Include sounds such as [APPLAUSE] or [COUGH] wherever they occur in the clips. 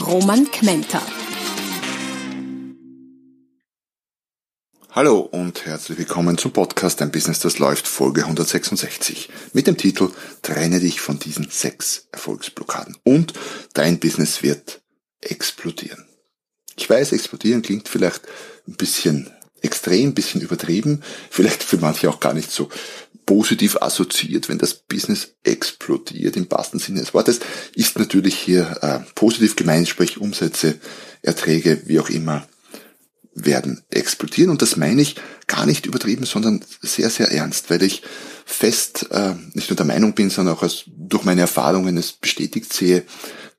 Roman Kmenter. Hallo und herzlich willkommen zum Podcast Ein Business, das läuft, Folge 166 mit dem Titel Trenne dich von diesen sechs Erfolgsblockaden und dein Business wird explodieren. Ich weiß, explodieren klingt vielleicht ein bisschen extrem, bisschen übertrieben, vielleicht für manche auch gar nicht so positiv assoziiert, wenn das Business explodiert im wahrsten Sinne des Wortes, ist natürlich hier äh, positiv gemeint, sprich Umsätze, Erträge, wie auch immer, werden explodieren. Und das meine ich gar nicht übertrieben, sondern sehr, sehr ernst, weil ich fest äh, nicht nur der Meinung bin, sondern auch als, durch meine Erfahrungen es bestätigt sehe,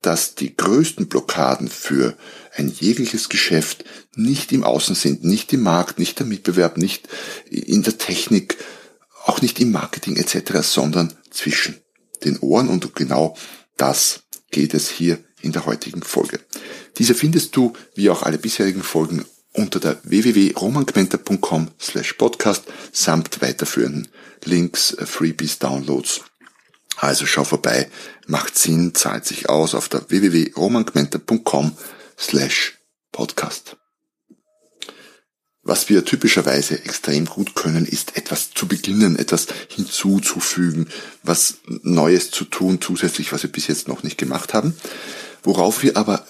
dass die größten Blockaden für ein jegliches Geschäft nicht im Außen sind, nicht im Markt, nicht der Mitbewerb, nicht in der Technik, auch nicht im Marketing etc., sondern zwischen den Ohren und genau das geht es hier in der heutigen Folge. Diese findest du, wie auch alle bisherigen Folgen, unter der www.romangmenta.com slash podcast samt weiterführenden Links, äh, Freebies, Downloads. Also schau vorbei, macht Sinn, zahlt sich aus auf der www.romangmenta.com slash podcast. Was wir typischerweise extrem gut können, ist etwas zu beginnen, etwas hinzuzufügen, was Neues zu tun, zusätzlich, was wir bis jetzt noch nicht gemacht haben. Worauf wir aber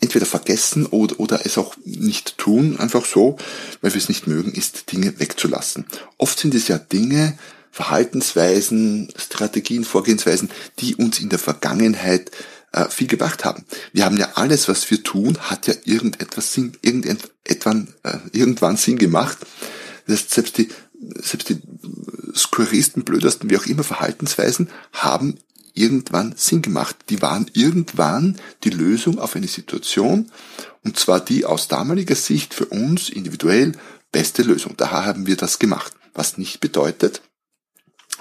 entweder vergessen oder, oder es auch nicht tun, einfach so, weil wir es nicht mögen, ist Dinge wegzulassen. Oft sind es ja Dinge, Verhaltensweisen, Strategien, Vorgehensweisen, die uns in der Vergangenheit äh, viel gebracht haben. Wir haben ja alles, was wir tun, hat ja irgendetwas Sinn, irgendwann, äh, irgendwann Sinn gemacht. Das selbst die, selbst die skurrilsten, blödesten, wie auch immer Verhaltensweisen haben irgendwann Sinn gemacht. Die waren irgendwann die Lösung auf eine Situation und zwar die aus damaliger Sicht für uns individuell beste Lösung. Daher haben wir das gemacht. Was nicht bedeutet,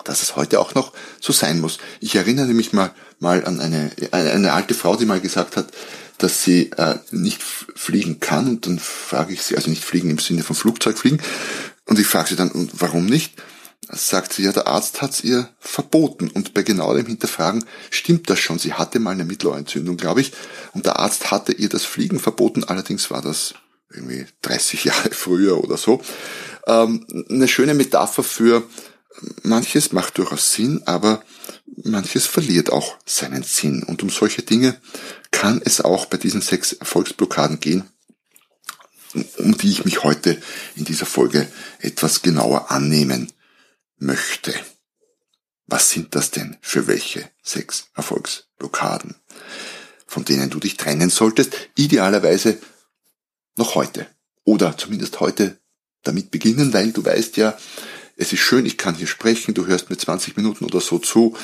dass es heute auch noch so sein muss. Ich erinnere mich mal, mal an eine, eine, alte Frau, die mal gesagt hat, dass sie äh, nicht fliegen kann und dann frage ich sie, also nicht fliegen im Sinne von Flugzeug fliegen und ich frage sie dann, und warum nicht? Sagt sie, ja, der Arzt hat es ihr verboten und bei genau dem Hinterfragen stimmt das schon. Sie hatte mal eine Mittelohrentzündung, glaube ich, und der Arzt hatte ihr das Fliegen verboten, allerdings war das irgendwie 30 Jahre [LAUGHS] früher oder so. Ähm, eine schöne Metapher für manches macht durchaus Sinn, aber manches verliert auch seinen Sinn. Und um solche Dinge kann es auch bei diesen sechs Erfolgsblockaden gehen, um die ich mich heute in dieser Folge etwas genauer annehmen möchte. Was sind das denn für welche sechs Erfolgsblockaden, von denen du dich trennen solltest? Idealerweise noch heute. Oder zumindest heute damit beginnen, weil du weißt ja, es ist schön, ich kann hier sprechen, du hörst mir 20 Minuten oder so zu.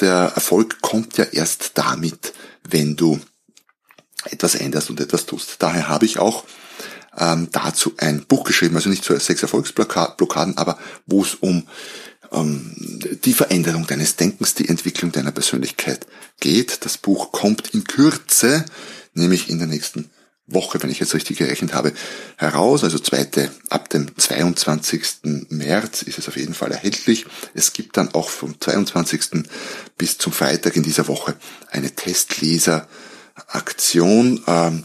Der Erfolg kommt ja erst damit, wenn du etwas änderst und etwas tust. Daher habe ich auch ähm, dazu ein Buch geschrieben, also nicht zu sechs Erfolgsblockaden, aber wo es um ähm, die Veränderung deines Denkens, die Entwicklung deiner Persönlichkeit geht. Das Buch kommt in Kürze, nämlich in der nächsten Woche, wenn ich jetzt richtig gerechnet habe, heraus. Also zweite, ab dem 22. März ist es auf jeden Fall erhältlich. Es gibt dann auch vom 22. bis zum Freitag in dieser Woche eine Testleseraktion, ähm,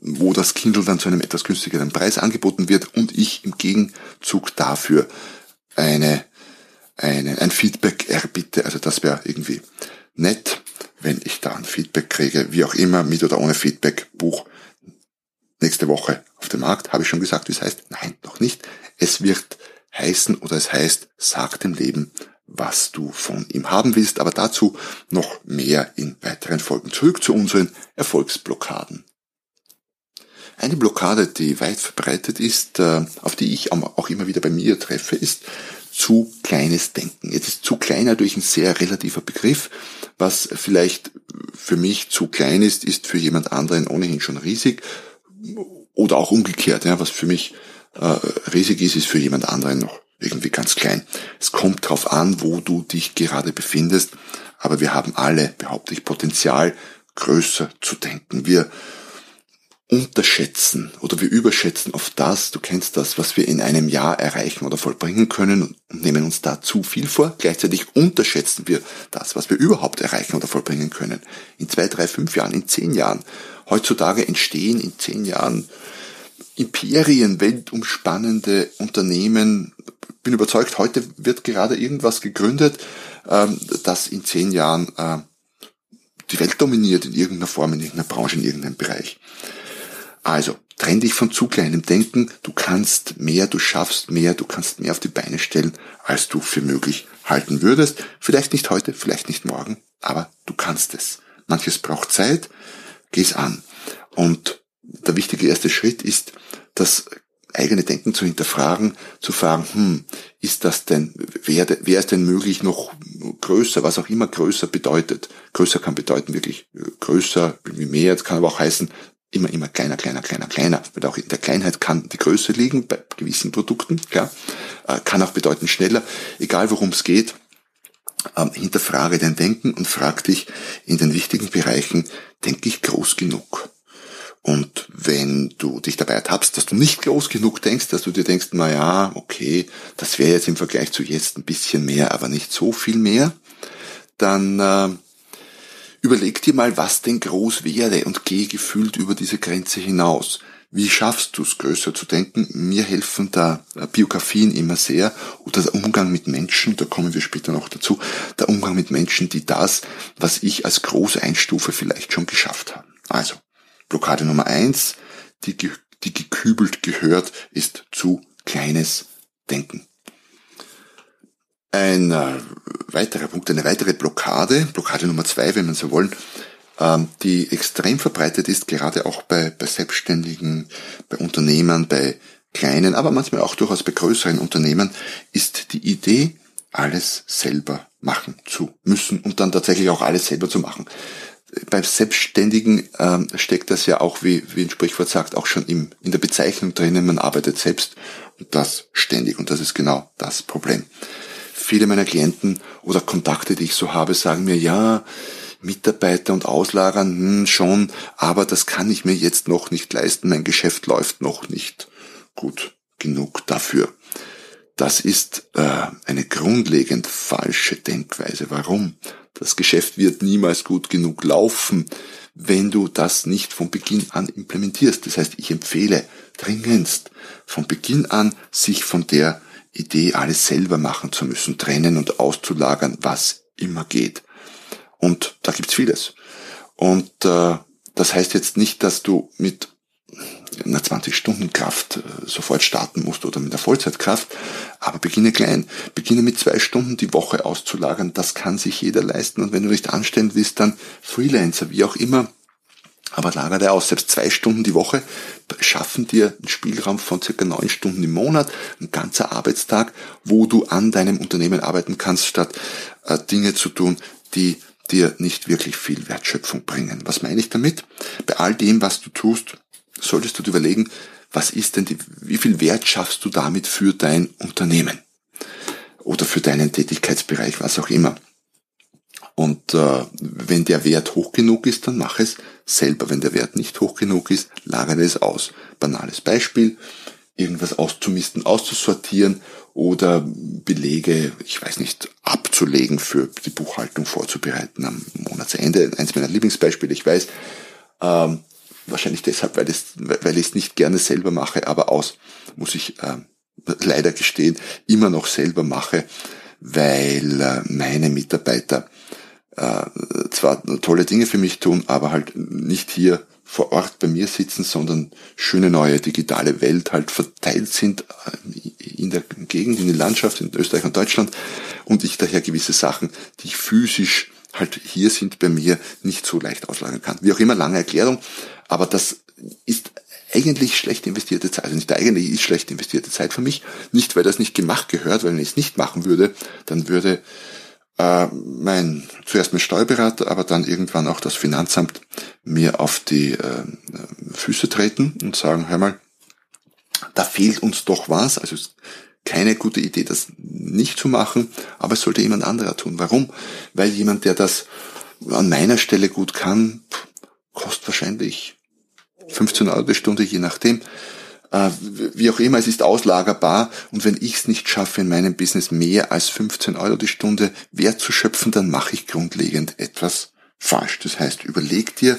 wo das Kindle dann zu einem etwas günstigeren Preis angeboten wird und ich im Gegenzug dafür eine, eine, ein Feedback erbitte. Also das wäre irgendwie nett, wenn ich da ein Feedback kriege, wie auch immer, mit oder ohne Feedback, Buch nächste Woche auf dem Markt. Habe ich schon gesagt, wie es heißt? Nein, noch nicht. Es wird heißen oder es heißt, sag dem Leben, was du von ihm haben willst. Aber dazu noch mehr in weiteren Folgen. Zurück zu unseren Erfolgsblockaden. Eine Blockade, die weit verbreitet ist, äh, auf die ich auch immer wieder bei mir treffe, ist zu kleines Denken. Jetzt ist zu klein natürlich ein sehr relativer Begriff. Was vielleicht für mich zu klein ist, ist für jemand anderen ohnehin schon riesig. Oder auch umgekehrt, ja, was für mich äh, riesig ist, ist für jemand anderen noch irgendwie ganz klein. Es kommt drauf an, wo du dich gerade befindest, aber wir haben alle, behaupte ich, Potenzial, größer zu denken. Wir unterschätzen oder wir überschätzen auf das, du kennst das, was wir in einem Jahr erreichen oder vollbringen können und nehmen uns da zu viel vor. Gleichzeitig unterschätzen wir das, was wir überhaupt erreichen oder vollbringen können. In zwei, drei, fünf Jahren, in zehn Jahren. Heutzutage entstehen in zehn Jahren Imperien, weltumspannende Unternehmen. Bin überzeugt, heute wird gerade irgendwas gegründet, ähm, das in zehn Jahren äh, die Welt dominiert in irgendeiner Form, in irgendeiner Branche, in irgendeinem Bereich. Also, trenn dich von zu kleinem Denken. Du kannst mehr, du schaffst mehr, du kannst mehr auf die Beine stellen, als du für möglich halten würdest. Vielleicht nicht heute, vielleicht nicht morgen, aber du kannst es. Manches braucht Zeit, geh's an. Und der wichtige erste Schritt ist, das eigene Denken zu hinterfragen, zu fragen, hm, ist das denn, wäre wär es denn möglich noch größer, was auch immer größer bedeutet. Größer kann bedeuten wirklich größer, wie mehr, es kann aber auch heißen, immer, immer kleiner, kleiner, kleiner, kleiner. Weil auch in der Kleinheit kann die Größe liegen bei gewissen Produkten, klar. Äh, kann auch bedeuten schneller. Egal worum es geht, ähm, hinterfrage dein Denken und frag dich in den wichtigen Bereichen, denke ich groß genug? Und wenn du dich dabei ertappst, dass du nicht groß genug denkst, dass du dir denkst, na ja, okay, das wäre jetzt im Vergleich zu jetzt ein bisschen mehr, aber nicht so viel mehr, dann äh, Überleg dir mal, was denn groß wäre und geh gefühlt über diese Grenze hinaus. Wie schaffst du es, größer zu denken? Mir helfen da äh, Biografien immer sehr oder der Umgang mit Menschen, da kommen wir später noch dazu, der Umgang mit Menschen, die das, was ich als groß einstufe, vielleicht schon geschafft haben. Also, Blockade Nummer eins, die, die gekübelt gehört, ist zu kleines Denken. Ein weiterer Punkt, eine weitere Blockade, Blockade Nummer zwei, wenn man so wollen, ähm, die extrem verbreitet ist, gerade auch bei, bei Selbstständigen, bei Unternehmern, bei kleinen, aber manchmal auch durchaus bei größeren Unternehmen, ist die Idee, alles selber machen zu müssen und dann tatsächlich auch alles selber zu machen. Beim Selbstständigen ähm, steckt das ja auch, wie, wie ein Sprichwort sagt, auch schon im, in der Bezeichnung drinnen, man arbeitet selbst und das ständig und das ist genau das Problem viele meiner Klienten oder Kontakte, die ich so habe, sagen mir, ja, Mitarbeiter und Auslagern, hm, schon, aber das kann ich mir jetzt noch nicht leisten, mein Geschäft läuft noch nicht gut genug dafür. Das ist äh, eine grundlegend falsche Denkweise. Warum? Das Geschäft wird niemals gut genug laufen, wenn du das nicht von Beginn an implementierst. Das heißt, ich empfehle dringendst von Beginn an, sich von der Idee, alles selber machen zu müssen, trennen und auszulagern, was immer geht. Und da gibt's vieles. Und äh, das heißt jetzt nicht, dass du mit einer 20-Stunden-Kraft äh, sofort starten musst oder mit einer Vollzeitkraft, aber beginne klein. Beginne mit zwei Stunden die Woche auszulagern, das kann sich jeder leisten. Und wenn du nicht anstellen willst, dann Freelancer, wie auch immer, aber lager der aus, selbst zwei Stunden die Woche schaffen dir einen Spielraum von circa neun Stunden im Monat, ein ganzer Arbeitstag, wo du an deinem Unternehmen arbeiten kannst, statt äh, Dinge zu tun, die dir nicht wirklich viel Wertschöpfung bringen. Was meine ich damit? Bei all dem, was du tust, solltest du dir überlegen, was ist denn die, wie viel Wert schaffst du damit für dein Unternehmen? Oder für deinen Tätigkeitsbereich, was auch immer. Und äh, wenn der Wert hoch genug ist, dann mach es selber. Wenn der Wert nicht hoch genug ist, lagere es aus. Banales Beispiel, irgendwas auszumisten, auszusortieren oder Belege, ich weiß nicht, abzulegen für die Buchhaltung vorzubereiten am Monatsende. Eins meiner Lieblingsbeispiele, ich weiß, ähm, wahrscheinlich deshalb, weil, es, weil ich es nicht gerne selber mache, aber aus, muss ich äh, leider gestehen, immer noch selber mache, weil äh, meine Mitarbeiter äh, zwar tolle Dinge für mich tun, aber halt nicht hier vor Ort bei mir sitzen, sondern schöne neue digitale Welt halt verteilt sind äh, in der Gegend, in der Landschaft, in Österreich und Deutschland und ich daher gewisse Sachen, die ich physisch halt hier sind bei mir, nicht so leicht auslagern kann. Wie auch immer, lange Erklärung, aber das ist eigentlich schlecht investierte Zeit. Also nicht eigentlich ist schlecht investierte Zeit für mich. Nicht, weil das nicht gemacht gehört, weil wenn ich es nicht machen würde, dann würde äh, mein, zuerst mein Steuerberater, aber dann irgendwann auch das Finanzamt mir auf die äh, Füße treten und sagen, hör mal, da fehlt uns doch was. Also keine gute Idee, das nicht zu machen, aber es sollte jemand anderer tun. Warum? Weil jemand, der das an meiner Stelle gut kann, kostet wahrscheinlich 15 Euro die Stunde, je nachdem. Äh, wie auch immer, es ist auslagerbar und wenn ich es nicht schaffe, in meinem Business mehr als 15 Euro die Stunde Wert zu schöpfen, dann mache ich grundlegend etwas falsch. Das heißt, überleg dir,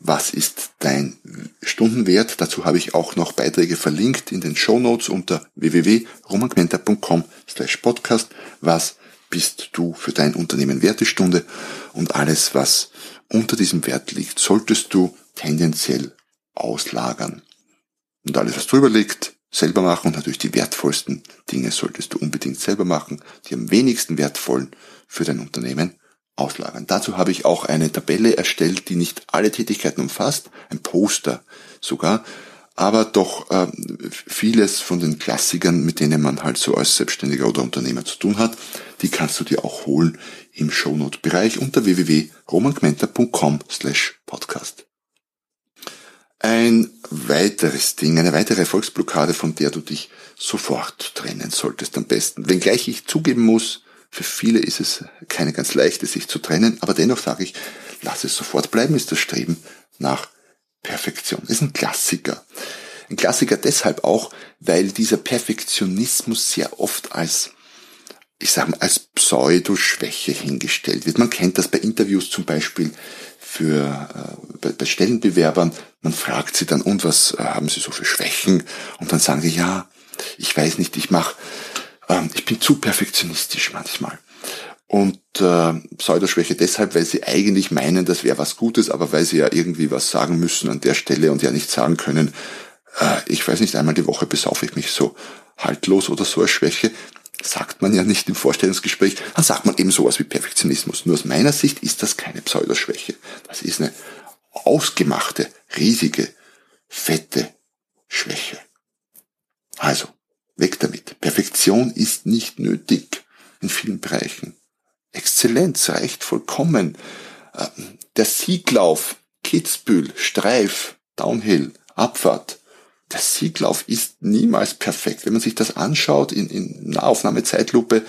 was ist dein Stundenwert? Dazu habe ich auch noch Beiträge verlinkt in den Show Notes unter www.romangmenta.com slash podcast. Was bist du für dein Unternehmen Wertestunde? Und alles, was unter diesem Wert liegt, solltest du tendenziell auslagern. Und alles, was drüber liegt, selber machen und natürlich die wertvollsten Dinge solltest du unbedingt selber machen, die am wenigsten wertvollen für dein Unternehmen auslagern. Dazu habe ich auch eine Tabelle erstellt, die nicht alle Tätigkeiten umfasst, ein Poster sogar, aber doch äh, vieles von den Klassikern, mit denen man halt so als Selbstständiger oder Unternehmer zu tun hat, die kannst du dir auch holen im Shownote-Bereich unter www.romangmenta.com slash podcast. Ein weiteres Ding, eine weitere Erfolgsblockade, von der du dich sofort trennen solltest am besten. Wenngleich ich zugeben muss, für viele ist es keine ganz leichte, sich zu trennen, aber dennoch sage ich, lass es sofort bleiben, ist das Streben nach Perfektion. ist ein Klassiker. Ein Klassiker deshalb auch, weil dieser Perfektionismus sehr oft als, ich sage mal, als Pseudo-Schwäche hingestellt wird. Man kennt das bei Interviews zum Beispiel für äh, bei, bei Stellenbewerbern. Man fragt sie dann, und was äh, haben sie so für Schwächen? Und dann sagen sie, ja, ich weiß nicht, ich mache ähm, ich bin zu perfektionistisch manchmal. Und äh, Pseudoschwäche deshalb, weil sie eigentlich meinen, das wäre was Gutes, aber weil sie ja irgendwie was sagen müssen an der Stelle und ja nicht sagen können, äh, ich weiß nicht, einmal die Woche besaufe ich mich so haltlos oder so als Schwäche, sagt man ja nicht im Vorstellungsgespräch, dann sagt man eben sowas wie Perfektionismus. Nur aus meiner Sicht ist das keine Pseudoschwäche. Das ist eine ausgemachte, riesige, fette Schwäche. Also, Weg damit. Perfektion ist nicht nötig in vielen Bereichen. Exzellenz reicht vollkommen. Ähm, der Sieglauf, Kitzbühel, Streif, Downhill, Abfahrt. Der Sieglauf ist niemals perfekt. Wenn man sich das anschaut in, in Nahaufnahmezeitlupe,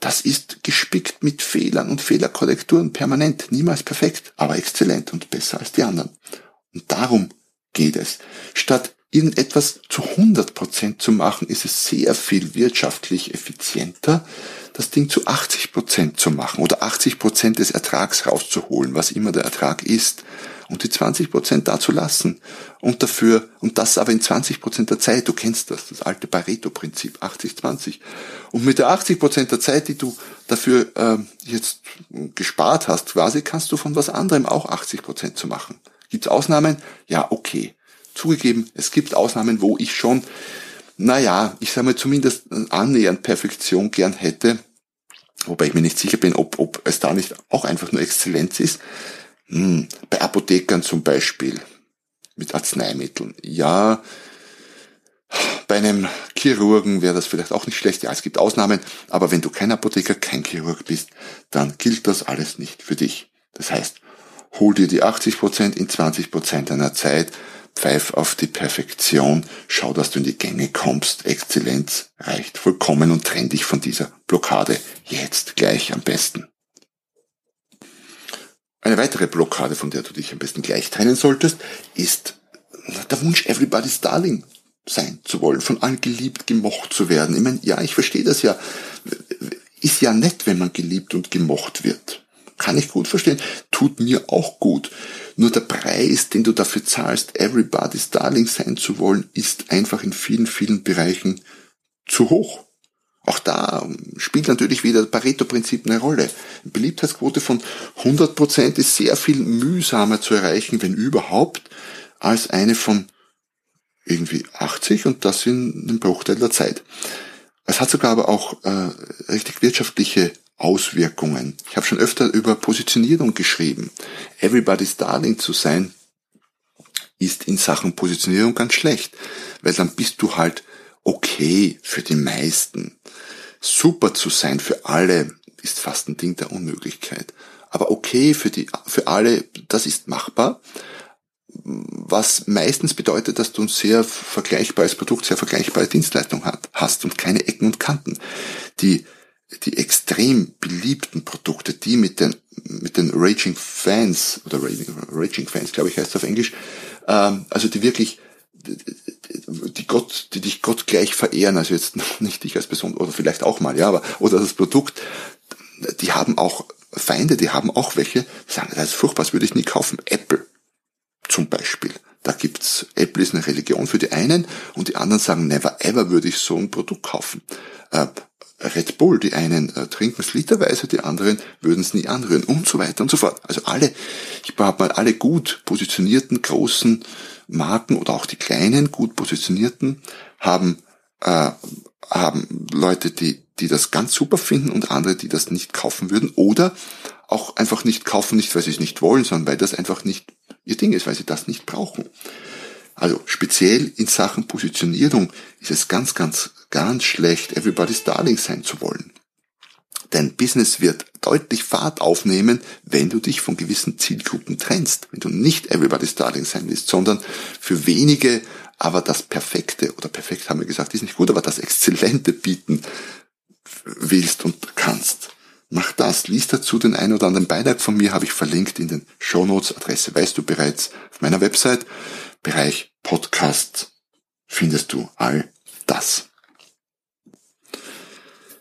das ist gespickt mit Fehlern und Fehlerkorrekturen permanent. Niemals perfekt, aber exzellent und besser als die anderen. Und darum geht es. Statt irgendetwas zu 100% zu machen, ist es sehr viel wirtschaftlich effizienter, das Ding zu 80% zu machen oder 80% des Ertrags rauszuholen, was immer der Ertrag ist, und die 20% da zu lassen. Und dafür, und das aber in 20% der Zeit, du kennst das, das alte Pareto-Prinzip, 80-20. Und mit der 80% der Zeit, die du dafür äh, jetzt gespart hast, quasi, kannst du von was anderem auch 80% zu machen. Gibt's Ausnahmen? Ja, okay. Zugegeben, es gibt Ausnahmen, wo ich schon, naja, ich sage mal zumindest annähernd Perfektion gern hätte, wobei ich mir nicht sicher bin, ob, ob es da nicht auch einfach nur Exzellenz ist. Hm, bei Apothekern zum Beispiel, mit Arzneimitteln. Ja, bei einem Chirurgen wäre das vielleicht auch nicht schlecht. Ja, es gibt Ausnahmen, aber wenn du kein Apotheker, kein Chirurg bist, dann gilt das alles nicht für dich. Das heißt, hol dir die 80% in 20% deiner Zeit pfeif auf die Perfektion, schau, dass du in die Gänge kommst, Exzellenz reicht vollkommen und trenn dich von dieser Blockade jetzt gleich am besten. Eine weitere Blockade, von der du dich am besten gleich trennen solltest, ist der Wunsch, everybody's darling sein zu wollen, von allen geliebt, gemocht zu werden. Ich meine, ja, ich verstehe das ja. Ist ja nett, wenn man geliebt und gemocht wird. Kann ich gut verstehen. Tut mir auch gut. Nur der Preis, den du dafür zahlst, everybody's darling sein zu wollen, ist einfach in vielen, vielen Bereichen zu hoch. Auch da spielt natürlich wieder das Pareto-Prinzip eine Rolle. Eine Beliebtheitsquote von 100% ist sehr viel mühsamer zu erreichen, wenn überhaupt, als eine von irgendwie 80 und das in einem Bruchteil der Zeit. Es hat sogar aber auch äh, richtig wirtschaftliche Auswirkungen. Ich habe schon öfter über Positionierung geschrieben. Everybody's Darling zu sein ist in Sachen Positionierung ganz schlecht, weil dann bist du halt okay für die meisten. Super zu sein für alle ist fast ein Ding der Unmöglichkeit. Aber okay für die, für alle, das ist machbar. Was meistens bedeutet, dass du ein sehr vergleichbares Produkt, sehr vergleichbare Dienstleistung hast und keine Ecken und Kanten. Die, die extrem beliebten Produkte, die mit den, mit den Raging Fans, oder Raging Fans, glaube ich, heißt es auf Englisch, ähm, also die wirklich die Gott, die dich Gott gleich verehren, also jetzt nicht dich als Person, oder vielleicht auch mal, ja, aber, oder das Produkt, die haben auch Feinde, die haben auch welche, die sagen, das ist furchtbar, das würde ich nie kaufen. Apple zum Beispiel. Da gibt's, Apple ist eine Religion für die einen und die anderen sagen, never ever würde ich so ein Produkt kaufen. Äh, Red Bull, die einen äh, trinken es literweise, die anderen würden es nie anrühren und so weiter und so fort. Also alle, ich habe mal alle gut positionierten großen Marken oder auch die kleinen gut positionierten haben äh, haben Leute, die die das ganz super finden und andere, die das nicht kaufen würden oder auch einfach nicht kaufen, nicht weil sie es nicht wollen, sondern weil das einfach nicht ihr Ding ist, weil sie das nicht brauchen. Also speziell in Sachen Positionierung ist es ganz, ganz, ganz schlecht, everybody's darling sein zu wollen. Dein Business wird deutlich Fahrt aufnehmen, wenn du dich von gewissen Zielgruppen trennst. Wenn du nicht everybody's darling sein willst, sondern für wenige aber das Perfekte, oder perfekt haben wir gesagt, ist nicht gut, aber das Exzellente bieten willst und kannst. Mach das. Lies dazu den einen oder anderen Beitrag von mir, habe ich verlinkt in den Shownotes. Adresse weißt du bereits auf meiner Website. Bereich Podcast findest du all das.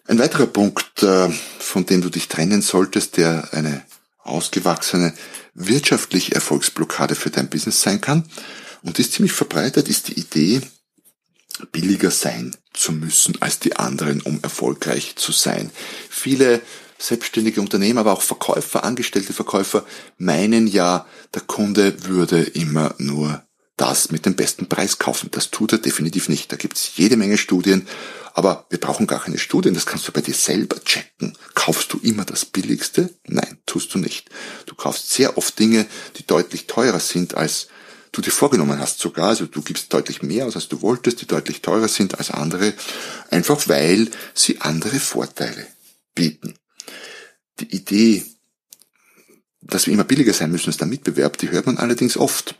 Ein weiterer Punkt, äh, von dem du dich trennen solltest, der eine ausgewachsene wirtschaftliche Erfolgsblockade für dein Business sein kann, und ist ziemlich verbreitet, ist die Idee, billiger sein zu müssen als die anderen, um erfolgreich zu sein. Viele selbstständige Unternehmer, aber auch Verkäufer, angestellte Verkäufer meinen ja, der Kunde würde immer nur das mit dem besten Preis kaufen. Das tut er definitiv nicht. Da gibt's jede Menge Studien, aber wir brauchen gar keine Studien, das kannst du bei dir selber checken. Kaufst du immer das Billigste? Nein, tust du nicht. Du kaufst sehr oft Dinge, die deutlich teurer sind als du dir vorgenommen hast sogar, also du gibst deutlich mehr aus, als du wolltest, die deutlich teurer sind als andere, einfach weil sie andere Vorteile bieten. Die Idee, dass wir immer billiger sein müssen als der Mitbewerb, die hört man allerdings oft.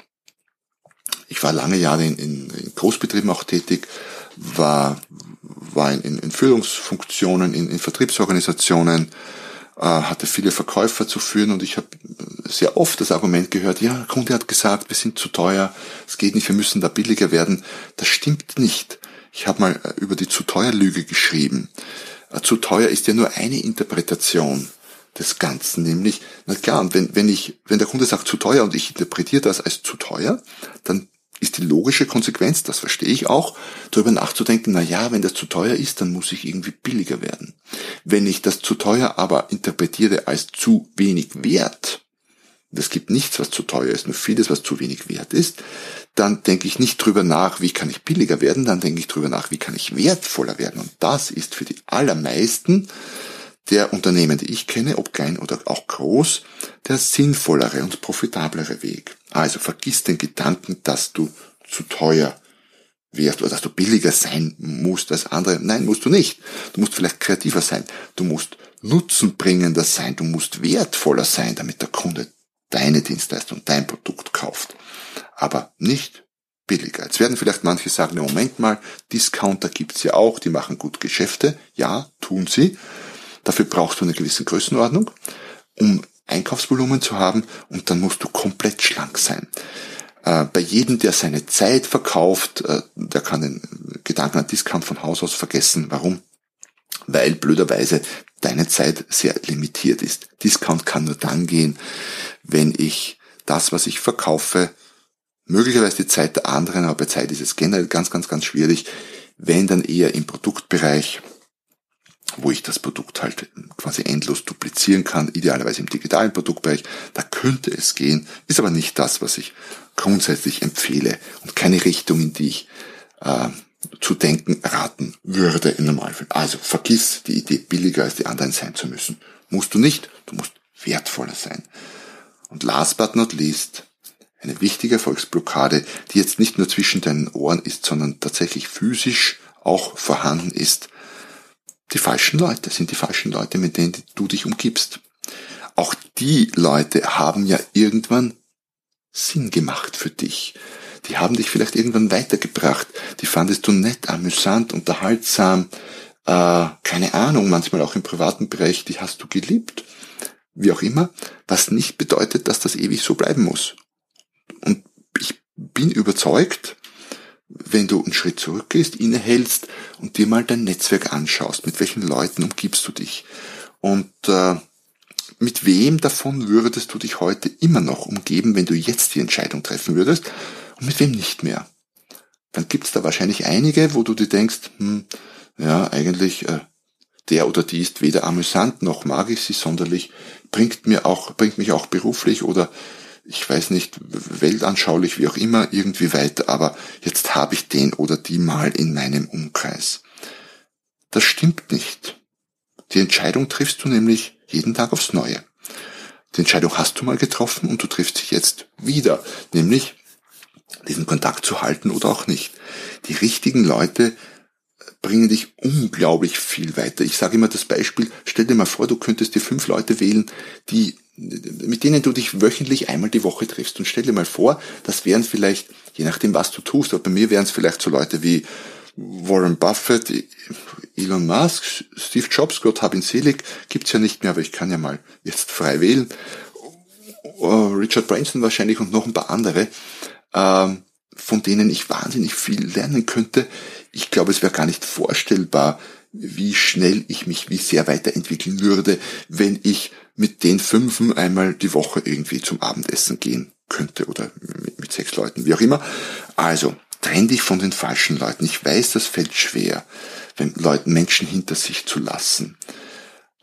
Ich war lange Jahre in, in, in Großbetrieben auch tätig, war, war in, in Führungsfunktionen, in, in Vertriebsorganisationen, äh, hatte viele Verkäufer zu führen und ich habe sehr oft das Argument gehört, ja, der Kunde hat gesagt, wir sind zu teuer, es geht nicht, wir müssen da billiger werden. Das stimmt nicht. Ich habe mal äh, über die zu teuer Lüge geschrieben. Äh, zu teuer ist ja nur eine Interpretation des Ganzen, nämlich, na klar, und wenn, wenn ich, wenn der Kunde sagt zu teuer und ich interpretiere das als zu teuer, dann ist die logische Konsequenz, das verstehe ich auch, darüber nachzudenken, na ja, wenn das zu teuer ist, dann muss ich irgendwie billiger werden. Wenn ich das zu teuer aber interpretiere als zu wenig wert, es gibt nichts, was zu teuer ist, nur vieles, was zu wenig wert ist, dann denke ich nicht drüber nach, wie kann ich billiger werden, dann denke ich drüber nach, wie kann ich wertvoller werden. Und das ist für die allermeisten der Unternehmen, die ich kenne, ob klein oder auch groß, der sinnvollere und profitablere Weg. Also vergiss den Gedanken, dass du zu teuer wirst oder dass du billiger sein musst als andere. Nein, musst du nicht. Du musst vielleicht kreativer sein. Du musst nutzenbringender sein. Du musst wertvoller sein, damit der Kunde deine Dienstleistung, dein Produkt kauft. Aber nicht billiger. Jetzt werden vielleicht manche sagen, Moment mal, Discounter gibt's ja auch, die machen gut Geschäfte. Ja, tun sie. Dafür brauchst du eine gewisse Größenordnung, um Einkaufsvolumen zu haben und dann musst du komplett schlank sein. Äh, bei jedem, der seine Zeit verkauft, äh, der kann den Gedanken an Discount von Haus aus vergessen. Warum? Weil blöderweise deine Zeit sehr limitiert ist. Discount kann nur dann gehen, wenn ich das, was ich verkaufe, möglicherweise die Zeit der anderen, aber bei Zeit ist es generell ganz, ganz, ganz schwierig, wenn dann eher im Produktbereich wo ich das Produkt halt quasi endlos duplizieren kann, idealerweise im digitalen Produktbereich. Da könnte es gehen, ist aber nicht das, was ich grundsätzlich empfehle und keine Richtung, in die ich äh, zu denken raten würde im Normalfall. Also vergiss die Idee, billiger als die anderen sein zu müssen. Musst du nicht, du musst wertvoller sein. Und last but not least, eine wichtige Erfolgsblockade, die jetzt nicht nur zwischen deinen Ohren ist, sondern tatsächlich physisch auch vorhanden ist. Die falschen Leute sind die falschen Leute, mit denen du dich umgibst. Auch die Leute haben ja irgendwann Sinn gemacht für dich. Die haben dich vielleicht irgendwann weitergebracht. Die fandest du nett, amüsant, unterhaltsam, äh, keine Ahnung, manchmal auch im privaten Bereich, die hast du geliebt. Wie auch immer, was nicht bedeutet, dass das ewig so bleiben muss. Und ich bin überzeugt, wenn du einen Schritt zurückgehst, innehältst und dir mal dein Netzwerk anschaust, mit welchen Leuten umgibst du dich und äh, mit wem davon würdest du dich heute immer noch umgeben, wenn du jetzt die Entscheidung treffen würdest und mit wem nicht mehr? Dann gibt's da wahrscheinlich einige, wo du dir denkst, hm, ja, eigentlich äh, der oder die ist weder amüsant noch mag ich sie sonderlich, bringt mir auch, bringt mich auch beruflich oder ich weiß nicht, weltanschaulich, wie auch immer, irgendwie weiter, aber jetzt habe ich den oder die mal in meinem Umkreis. Das stimmt nicht. Die Entscheidung triffst du nämlich jeden Tag aufs Neue. Die Entscheidung hast du mal getroffen und du triffst sie jetzt wieder, nämlich diesen Kontakt zu halten oder auch nicht. Die richtigen Leute bringen dich unglaublich viel weiter. Ich sage immer das Beispiel, stell dir mal vor, du könntest dir fünf Leute wählen, die, mit denen du dich wöchentlich einmal die Woche triffst. Und stell dir mal vor, das wären vielleicht, je nachdem was du tust, aber bei mir wären es vielleicht so Leute wie Warren Buffett, Elon Musk, Steve Jobs, Gott hab ihn selig, gibt's ja nicht mehr, aber ich kann ja mal jetzt frei wählen. Oh, Richard Branson wahrscheinlich und noch ein paar andere, ähm, von denen ich wahnsinnig viel lernen könnte. Ich glaube, es wäre gar nicht vorstellbar, wie schnell ich mich wie sehr weiterentwickeln würde, wenn ich mit den Fünfen einmal die Woche irgendwie zum Abendessen gehen könnte oder mit, mit sechs Leuten, wie auch immer. Also, trenn dich von den falschen Leuten. Ich weiß, das fällt schwer, wenn Leuten Menschen hinter sich zu lassen.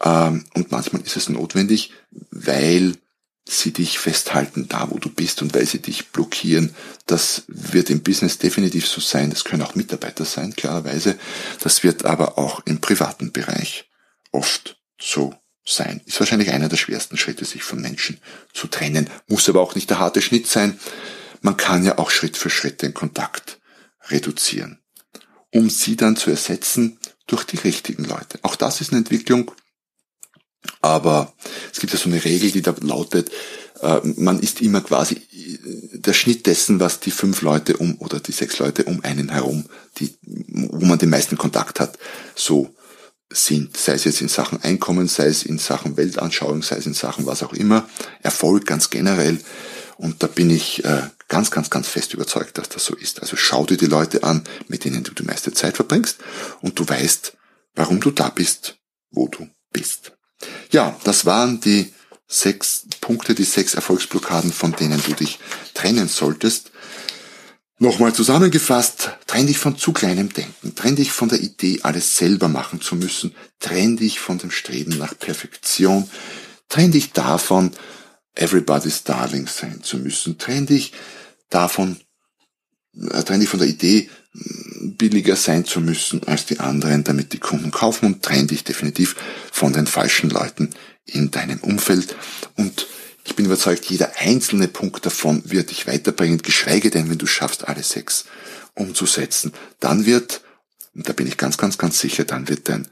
Ähm, und manchmal ist es notwendig, weil sie dich festhalten da, wo du bist und weil sie dich blockieren. Das wird im Business definitiv so sein. Das können auch Mitarbeiter sein, klarerweise. Das wird aber auch im privaten Bereich oft so sein. Ist wahrscheinlich einer der schwersten Schritte, sich von Menschen zu trennen. Muss aber auch nicht der harte Schnitt sein man kann ja auch Schritt für Schritt den Kontakt reduzieren, um sie dann zu ersetzen durch die richtigen Leute. Auch das ist eine Entwicklung, aber es gibt ja so eine Regel, die da lautet, äh, man ist immer quasi der Schnitt dessen, was die fünf Leute um oder die sechs Leute um einen herum, die, wo man den meisten Kontakt hat, so sind, sei es jetzt in Sachen Einkommen, sei es in Sachen Weltanschauung, sei es in Sachen was auch immer, Erfolg ganz generell. Und da bin ich äh, ganz, ganz, ganz fest überzeugt, dass das so ist. Also schau dir die Leute an, mit denen du die meiste Zeit verbringst und du weißt, warum du da bist, wo du bist. Ja, das waren die sechs Punkte, die sechs Erfolgsblockaden, von denen du dich trennen solltest. Nochmal zusammengefasst, trenn dich von zu kleinem Denken, trenn dich von der Idee, alles selber machen zu müssen, trenn dich von dem Streben nach Perfektion, trenn dich davon, everybody's darling sein zu müssen, trenn dich davon, trenn dich von der Idee, billiger sein zu müssen als die anderen, damit die Kunden kaufen und trenn dich definitiv von den falschen Leuten in deinem Umfeld. Und ich bin überzeugt, jeder einzelne Punkt davon wird dich weiterbringen, geschweige denn, wenn du schaffst, alle sechs umzusetzen. Dann wird, und da bin ich ganz, ganz, ganz sicher, dann wird dein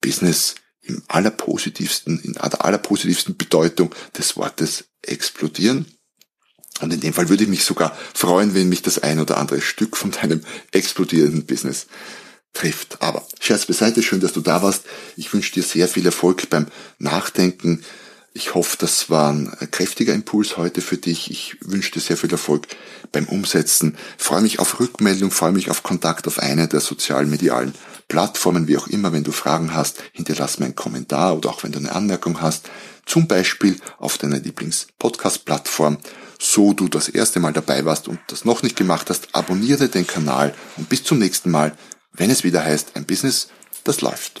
Business im allerpositivsten, in der allerpositivsten Bedeutung des Wortes explodieren. Und in dem Fall würde ich mich sogar freuen, wenn mich das ein oder andere Stück von deinem explodierenden Business trifft. Aber Scherz beiseite, schön, dass du da warst. Ich wünsche dir sehr viel Erfolg beim Nachdenken. Ich hoffe, das war ein kräftiger Impuls heute für dich. Ich wünsche dir sehr viel Erfolg beim Umsetzen. freue mich auf Rückmeldung, freue mich auf Kontakt auf eine der sozialen medialen Plattformen, wie auch immer. Wenn du Fragen hast, hinterlass mir einen Kommentar oder auch wenn du eine Anmerkung hast. Zum Beispiel auf deiner Lieblings-Podcast-Plattform so du das erste Mal dabei warst und das noch nicht gemacht hast, abonniere den Kanal und bis zum nächsten Mal, wenn es wieder heißt, ein Business, das läuft.